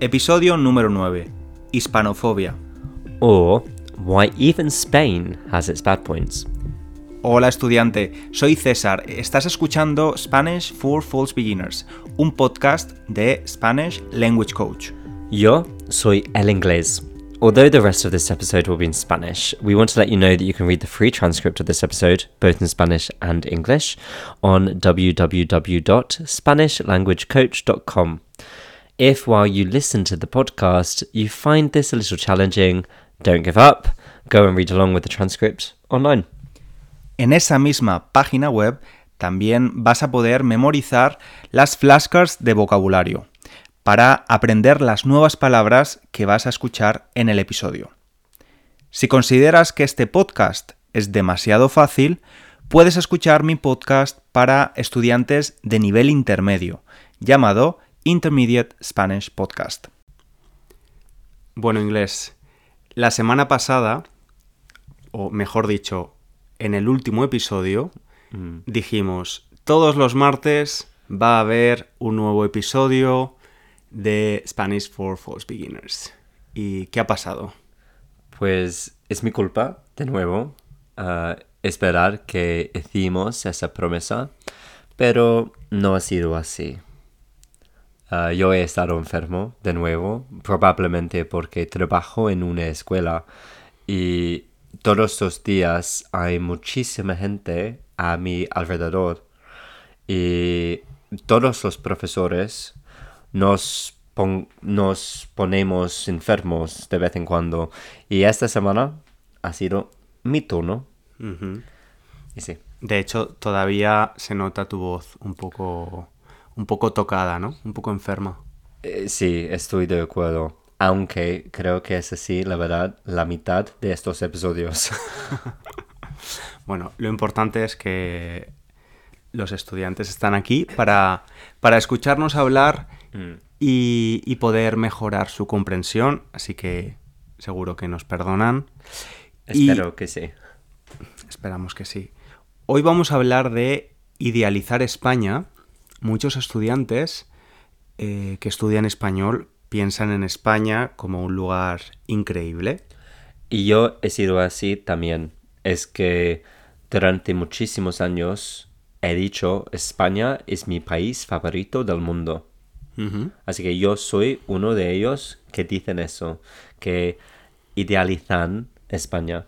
Episodio número 9. Hispanofobia. Or why even Spain has its bad points. Hola estudiante, soy César. Estás escuchando Spanish for False Beginners, un podcast de Spanish Language Coach. Yo soy El Inglés. Although the rest of this episode will be in Spanish, we want to let you know that you can read the free transcript of this episode, both in Spanish and English, on www.spanishlanguagecoach.com. If while you listen to the podcast you find this a little challenging, don't give up. Go and read along with the transcript online. En esa misma página web también vas a poder memorizar las flashcards de vocabulario para aprender las nuevas palabras que vas a escuchar en el episodio. Si consideras que este podcast es demasiado fácil, puedes escuchar mi podcast para estudiantes de nivel intermedio, llamado Intermediate Spanish Podcast. Bueno, inglés. La semana pasada, o mejor dicho, en el último episodio, dijimos, todos los martes va a haber un nuevo episodio de Spanish for False Beginners. ¿Y qué ha pasado? Pues es mi culpa, de nuevo, uh, esperar que hicimos esa promesa, pero no ha sido así. Uh, yo he estado enfermo de nuevo, probablemente porque trabajo en una escuela y todos los días hay muchísima gente a mi alrededor y todos los profesores nos, pon- nos ponemos enfermos de vez en cuando y esta semana ha sido mi turno y sí. De hecho, todavía se nota tu voz un poco, un poco tocada, ¿no? Un poco enferma. Eh, sí, estoy de acuerdo. Aunque creo que es así, la verdad, la mitad de estos episodios. Bueno, lo importante es que los estudiantes están aquí para, para escucharnos hablar y, y poder mejorar su comprensión, así que seguro que nos perdonan. Y- Espero que sí. Esperamos que sí. Hoy vamos a hablar de idealizar España. Muchos estudiantes eh, que estudian español piensan en España como un lugar increíble. Y yo he sido así también. Es que durante muchísimos años he dicho España es mi país favorito del mundo. Así que yo soy uno de ellos que dicen eso, que idealizan España.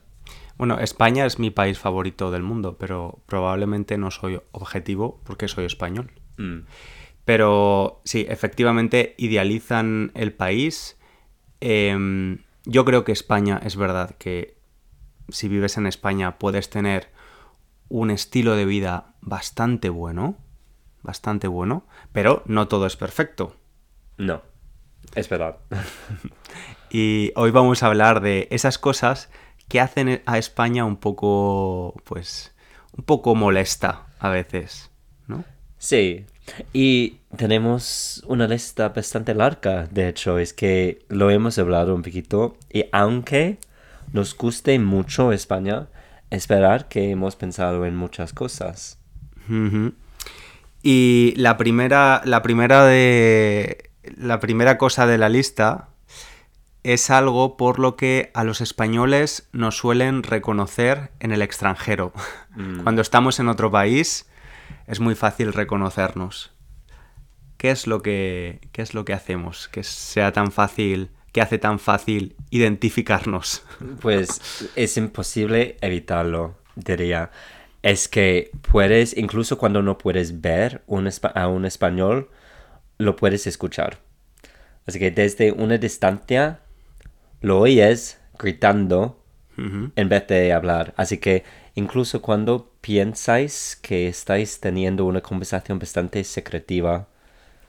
Bueno, España es mi país favorito del mundo, pero probablemente no soy objetivo porque soy español. Mm. Pero sí, efectivamente idealizan el país. Em, yo creo que España es verdad que si vives en España puedes tener un estilo de vida bastante bueno, bastante bueno, pero no todo es perfecto. No, es verdad. Y hoy vamos a hablar de esas cosas que hacen a España un poco, pues, un poco molesta a veces. Sí, y tenemos una lista bastante larga, de hecho, es que lo hemos hablado un poquito y aunque nos guste mucho España, esperar que hemos pensado en muchas cosas. Y la primera, la primera de. La primera cosa de la lista es algo por lo que a los españoles nos suelen reconocer en el extranjero. Cuando estamos en otro país es muy fácil reconocernos. ¿Qué es lo que, qué es lo que hacemos? Que sea tan fácil, que hace tan fácil identificarnos. Pues es imposible evitarlo, diría. Es que puedes, incluso cuando no puedes ver un a un español, lo puedes escuchar. Así que desde una distancia lo oyes gritando en vez de hablar. Así que incluso cuando piensáis que estáis teniendo una conversación bastante secretiva,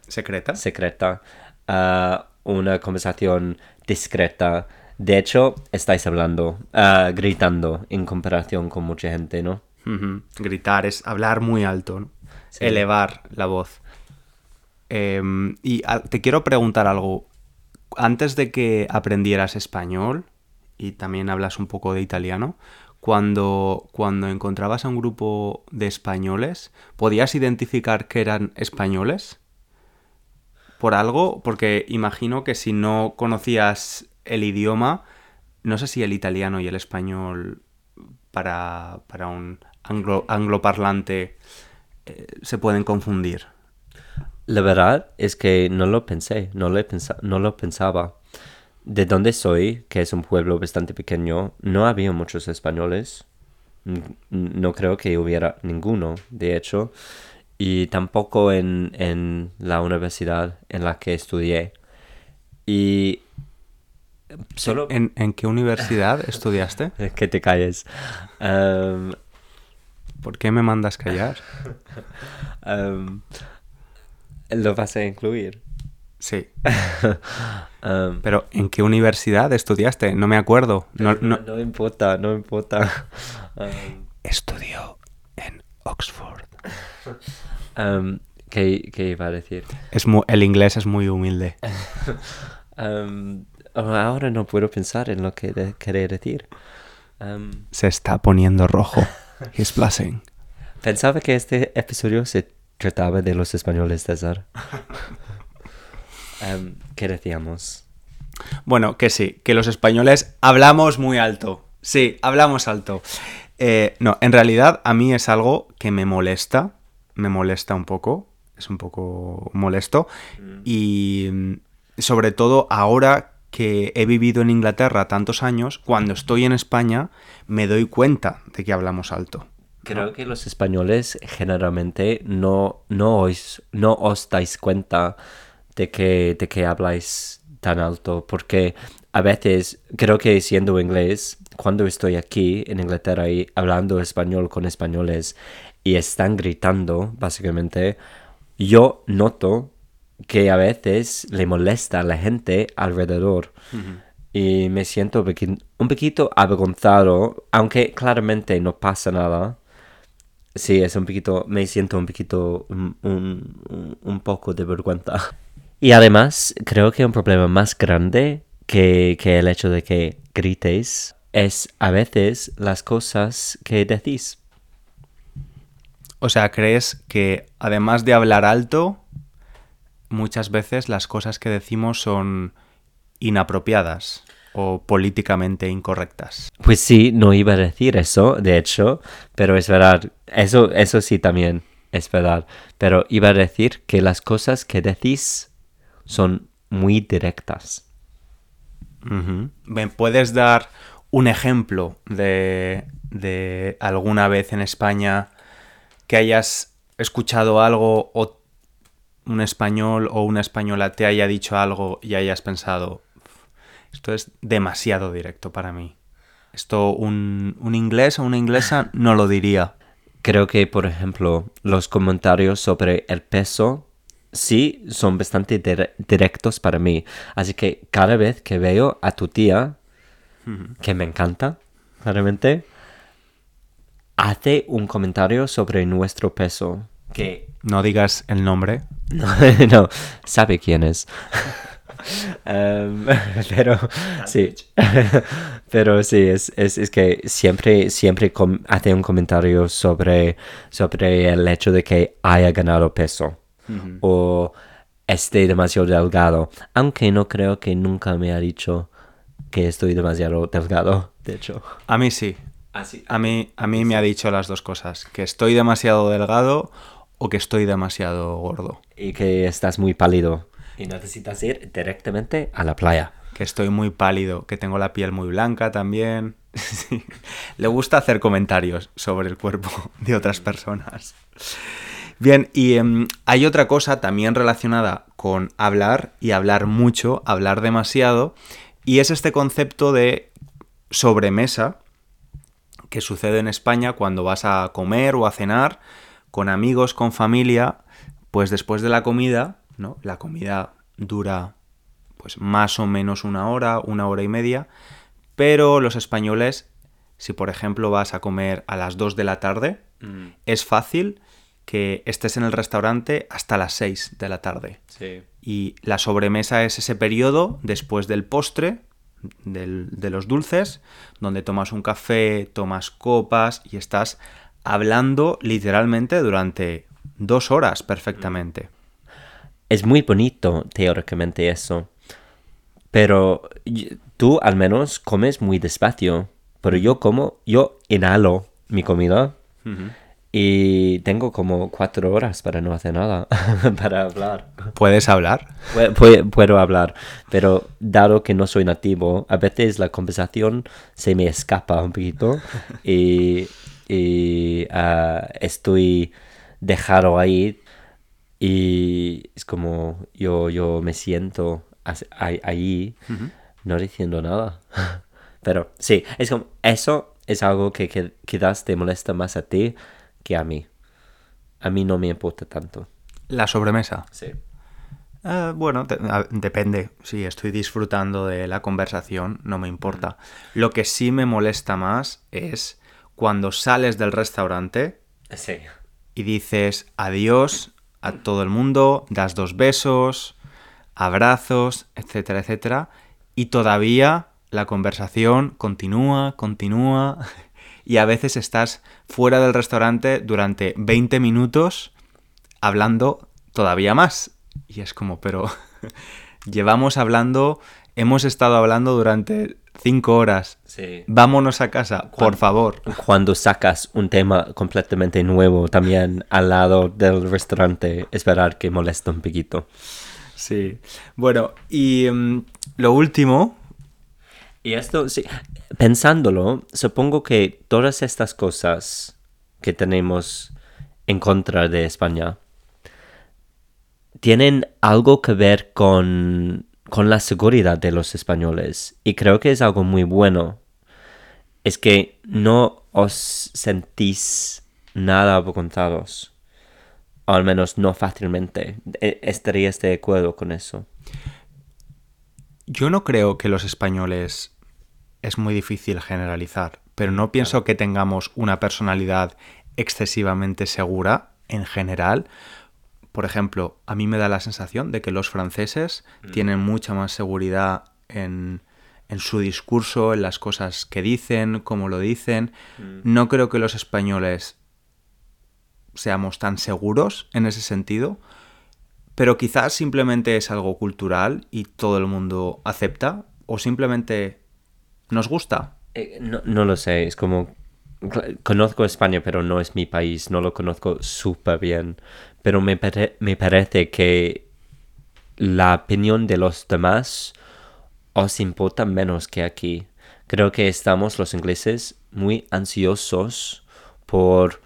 ¿Secreta? secreta, ah, una conversación discreta, de hecho estáis hablando, ah, gritando en comparación con mucha gente, ¿no? Gritar es hablar muy alto, ¿no? Sí. elevar la voz. Em, y ah, te quiero preguntar algo. Antes de que aprendieras español, y también hablas un poco de italiano, cuando, cuando encontrabas a un grupo de españoles, ¿podías identificar que eran españoles? por algo? Porque imagino que si no conocías el idioma, no sé si el italiano y el español para, para un anglo, angloparlante eh, se pueden confundir. La verdad es que no lo pensé, no lo, pensa- no lo pensaba. De donde soy, que es un pueblo bastante pequeño, no había muchos españoles. No creo que hubiera ninguno, de hecho. Y tampoco en, en la universidad en la que estudié. Y solo... ¿En, en qué universidad estudiaste? Que te calles. Em, ¿Por qué me mandas callar? em, lo vas a incluir. Sí. Em, Pero ¿en qué universidad estudiaste? No me acuerdo. No, no, no- importa, no importa. Em, Estudió en Oxford. em, ¿qué, qué iba a decir? Es mu- el inglés es muy humilde. Em, ahora no puedo pensar en lo que de- quería decir. Se está poniendo rojo. He's blushing. pensaba que este episodio se trataba de los españoles, César. Em, ¿Qué decíamos? Bueno, que sí, que los españoles hablamos muy alto. Sí, hablamos alto. Eh, no, en realidad a mí es algo que me molesta. Me molesta un poco. Es un poco molesto. Y mm, sobre todo ahora que he vivido en Inglaterra tantos años, cuando estoy en España me doy cuenta de que hablamos alto. Creo que los españoles generalmente no, no, os, no os dais cuenta de que, de que habláis tan alto, porque a veces creo que siendo inglés, cuando estoy aquí en Inglaterra y hablando español con españoles y están gritando, básicamente, yo noto que a veces le molesta a la gente alrededor. Y me siento un poquito avergonzado, aunque claramente no pasa nada. Sí, es un poquito, me siento un poquito, un- un- un poco de vergüenza. Y además, creo que un problema más grande que, que el hecho de que gritéis es a veces las cosas que decís. O sea, ¿crees que además de hablar alto, muchas veces las cosas que decimos son inapropiadas o políticamente incorrectas? Pues sí, no iba a decir eso, de hecho, pero es verdad, eso, eso sí también es verdad, pero iba a decir que las cosas que decís son muy directas. ¿Me puedes dar un ejemplo de, de alguna vez en España que hayas escuchado algo o un español o una española te haya dicho algo y hayas pensado, esto es demasiado directo para mí? Esto un, un inglés o una inglesa no lo diría. Creo que, por ejemplo, los comentarios sobre el peso sí son bastante dire- directos para mí. Así que cada vez que veo a tu tía, que me encanta, claramente, hace un comentario sobre nuestro peso. Que No digas el nombre. no, no, sabe quién es. Em, pero sí, pero sí, es, es, es que siempre, siempre hace un comentario sobre, sobre el hecho de que haya ganado peso o esté demasiado delgado, aunque no creo que nunca me ha dicho que estoy demasiado delgado, de hecho. A mí sí. Así, A mí, a mí me ha dicho las dos cosas, que estoy demasiado delgado o que estoy demasiado gordo, y que estás muy pálido y necesitas ir directamente a la playa. que estoy muy pálido, que tengo la piel muy blanca también. Sí. Le gusta hacer comentarios sobre el cuerpo de otras personas. Bien, y em, hay otra cosa también relacionada con hablar y hablar mucho, hablar demasiado, y es este concepto de sobremesa que sucede en España cuando vas a comer o a cenar con amigos, con familia, pues después de la comida, ¿no? La comida dura pues más o menos una hora, una hora y media, pero los españoles, si por ejemplo vas a comer a las 2 de la tarde, es fácil que estés en el restaurante hasta las 6 de la tarde. Sí. Y la sobremesa es ese periodo después del postre, del- de los dulces, donde tomas un café, tomas copas y estás hablando literalmente durante dos horas perfectamente. es muy bonito teóricamente eso. Pero tú al menos comes muy despacio. Pero yo como, yo inhalo mi comida y tengo como cuatro horas para no hacer nada, para hablar. ¿Puedes hablar? Pue- pue- Puedo hablar, pero dado que no soy nativo, a veces la conversación se me escapa un poquito y, y, ah, estoy dejado ahí y es como yo, yo me siento ahí no diciendo nada. Pero sí, es como eso es algo que, que quizás te molesta más a ti que a mí. A mí no me importa tanto. La sobremesa. Sí. Eh, bueno, a- depende. Si estoy disfrutando de la conversación, no me importa. Lo que sí me molesta más es cuando sales del restaurante Sí. y dices adiós a todo el mundo, das dos besos, abrazos, etcétera, etcétera, y todavía la conversación continúa, continúa, y a veces estás fuera del restaurante durante 20 minutos hablando todavía más. Y es como, pero llevamos hablando, hemos estado hablando durante 5 horas. Sí. Vámonos a casa, por favor. Cuando sacas un tema completamente nuevo también al lado del restaurante, esperar que moleste un poquito. Sí. Bueno, y mm, lo último, Y esto, sí, pensándolo, supongo que todas estas cosas que tenemos en contra de España tienen algo que ver con, con la seguridad de los españoles. Y creo que es algo muy bueno. Es que no os sentís nada avergonzados. Al menos no fácilmente. E- ¿Estarías de acuerdo con eso? yo no creo que los españoles es muy difícil generalizar, pero no pienso que tengamos una personalidad excesivamente segura en general. Por ejemplo, a mí me da la sensación de que los franceses tienen mucha más seguridad en, en su discurso, en las cosas que dicen, cómo lo dicen. No creo que los españoles seamos tan seguros en ese sentido, pero quizás simplemente es algo cultural y todo el mundo acepta, o simplemente nos gusta. Eh, no, no lo sé, es como... Conozco España, pero no es mi país, no lo conozco súper bien. Pero me, me parece que la opinión de los demás os importa menos que aquí. Creo que estamos los ingleses muy ansiosos por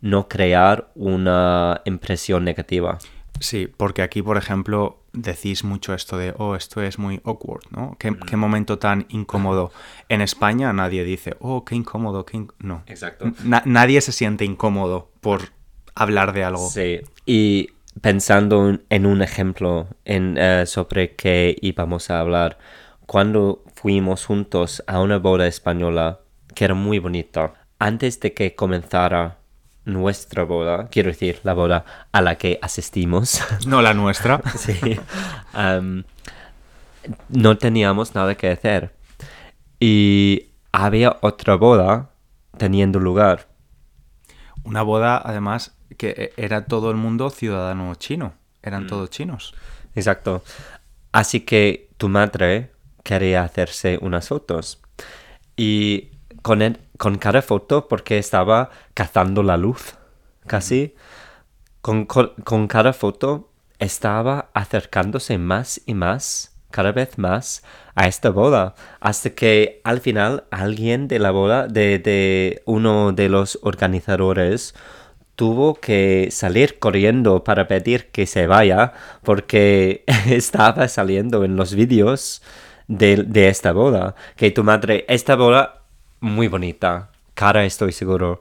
no crear una impresión negativa. Sí, porque aquí, por ejemplo, decís mucho esto de, oh, esto es muy awkward, ¿no? ¿Qué, qué momento tan incómodo. En España nadie dice, oh, qué incómodo, qué inc-". No. Exacto. Na- nadie se siente incómodo por hablar de algo. Sí, y pensando en- un ejemplo en, eh, sobre qué íbamos a hablar, cuando fuimos juntos a una boda española que era muy bonita, antes de que comenzara nuestra boda, quiero decir, la boda a la que asistimos, No la nuestra. sí, no teníamos nada que hacer. Y había otra boda teniendo lugar. Una boda, además, que era todo el mundo ciudadano chino. Eran todos chinos. Exacto. Así que tu madre quería hacerse unas fotos. Y con, el- con cada foto, porque estaba cazando la luz, casi, con, con- cada foto estaba acercándose más y más, cada vez más, a esta boda. Hasta que al final alguien de la boda, de, de uno de los organizadores, tuvo que salir corriendo para pedir que se vaya porque estaba saliendo en los vídeos de, de esta boda. Que tu madre, esta boda muy bonita, cara estoy seguro.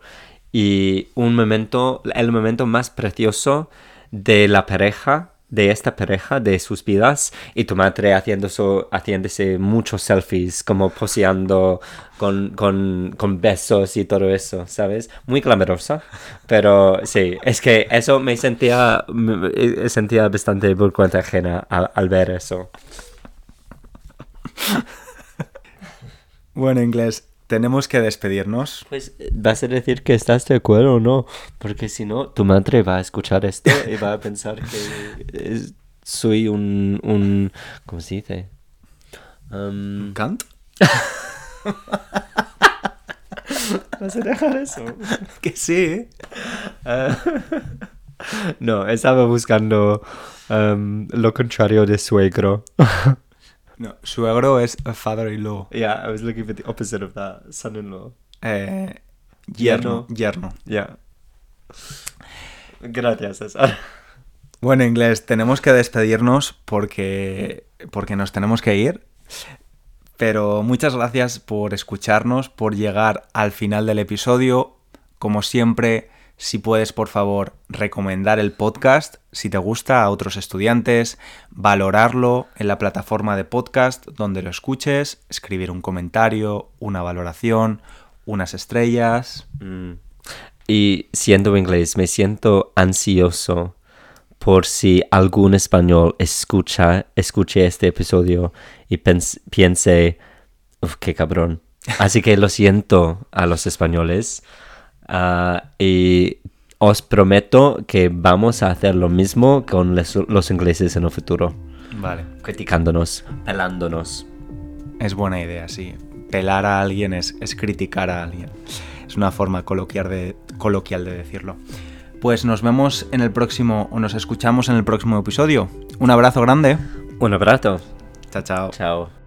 Y un momento, el momento más precioso de la pareja, de esta pareja, de sus vidas, y tu madre haciendo so- haciéndose muchos selfies, como poseando con, con, besos y todo eso, ¿sabes? Muy clamorosa, pero sí, es que eso me sentía, me- sentía bastante vergüenza ajena al, al ver eso. Bueno, inglés, tenemos que despedirnos. Pues vas a decir que estás de acuerdo o no, porque si no, tu madre va a escuchar esto y va a pensar que soy un, un ¿cómo se dice? Um, ¿Kant? ¿Vas a dejar eso? Que sí. Eh, no, estaba buscando um, lo contrario de suegro. No, suegro es father-in-law. yeah, I was looking for the opposite of that. Son-in-law. Eh, yerno. Yerno. Yeah. Gracias, César. Bueno, inglés, tenemos que despedirnos porque, porque nos tenemos que ir. Pero muchas gracias por escucharnos, por llegar al final del episodio. Como siempre, si puedes, por favor, recomendar el podcast si te gusta a otros estudiantes, valorarlo en la plataforma de podcast donde lo escuches, escribir un comentario, una valoración, unas estrellas. Mm. Y siendo inglés, me siento ansioso por si algún español escucha, escuche este episodio y piense, "Uf, qué cabrón. Así que lo siento a los españoles. Ah, y os prometo que vamos a hacer lo mismo con les- los ingleses en el futuro. Vale. Criticándonos, pelándonos. Es buena idea, sí. Pelar a alguien es, es criticar a alguien. Es una forma coloquial de, coloquial de decirlo. Pues nos vemos en el próximo, o nos escuchamos en el próximo episodio. Un abrazo grande. Un abrazo. Chao, chao. Chao.